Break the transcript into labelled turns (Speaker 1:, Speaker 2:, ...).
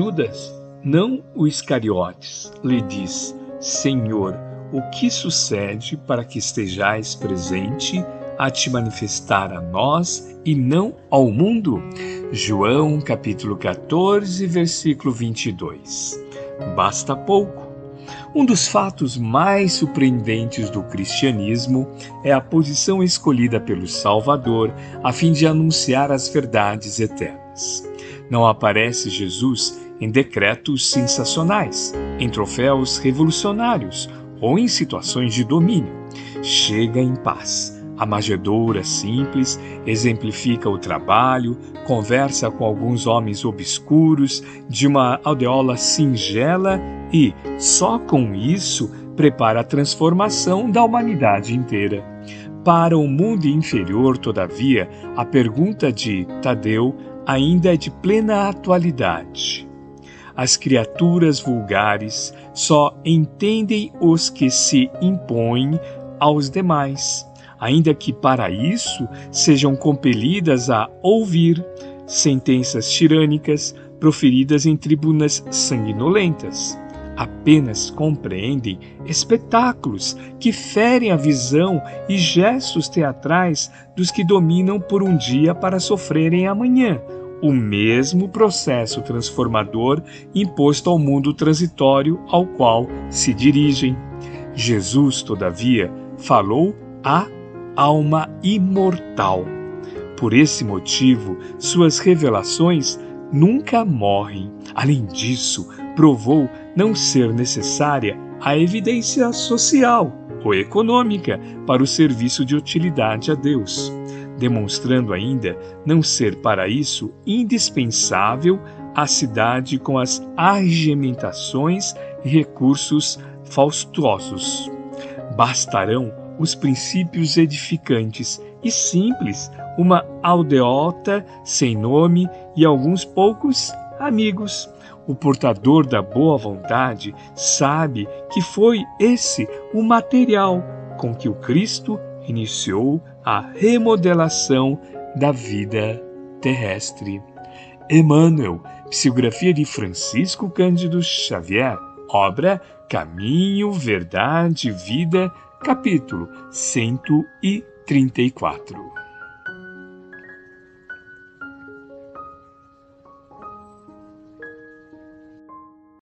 Speaker 1: Judas, não o Iscariotes, lhe diz: Senhor, o que sucede para que estejais presente a te manifestar a nós e não ao mundo? João capítulo 14, versículo 22. Basta pouco. Um dos fatos mais surpreendentes do cristianismo é a posição escolhida pelo Salvador a fim de anunciar as verdades eternas. Não aparece Jesus em decretos sensacionais, em troféus revolucionários ou em situações de domínio. Chega em paz. A manjedoura simples exemplifica o trabalho, conversa com alguns homens obscuros, de uma aldeola singela e, só com isso, prepara a transformação da humanidade inteira. Para o mundo inferior, todavia, a pergunta de Tadeu ainda é de plena atualidade. As criaturas vulgares só entendem os que se impõem aos demais, ainda que para isso sejam compelidas a ouvir sentenças tirânicas proferidas em tribunas sanguinolentas. Apenas compreendem espetáculos que ferem a visão e gestos teatrais dos que dominam por um dia para sofrerem amanhã o mesmo processo transformador imposto ao mundo transitório ao qual se dirigem. Jesus, todavia, falou à alma imortal. Por esse motivo, suas revelações nunca morrem. Além disso, provou não ser necessária a evidência social ou econômica para o serviço de utilidade a Deus demonstrando ainda não ser para isso indispensável a cidade com as arregimentações e recursos faustosos. Bastarão os princípios edificantes e simples, uma aldeota sem nome e alguns poucos amigos. O portador da boa vontade sabe que foi esse o material com que o Cristo iniciou a remodelação da vida terrestre. Emmanuel, psicografia de Francisco Cândido Xavier, obra Caminho, Verdade, Vida, capítulo 134.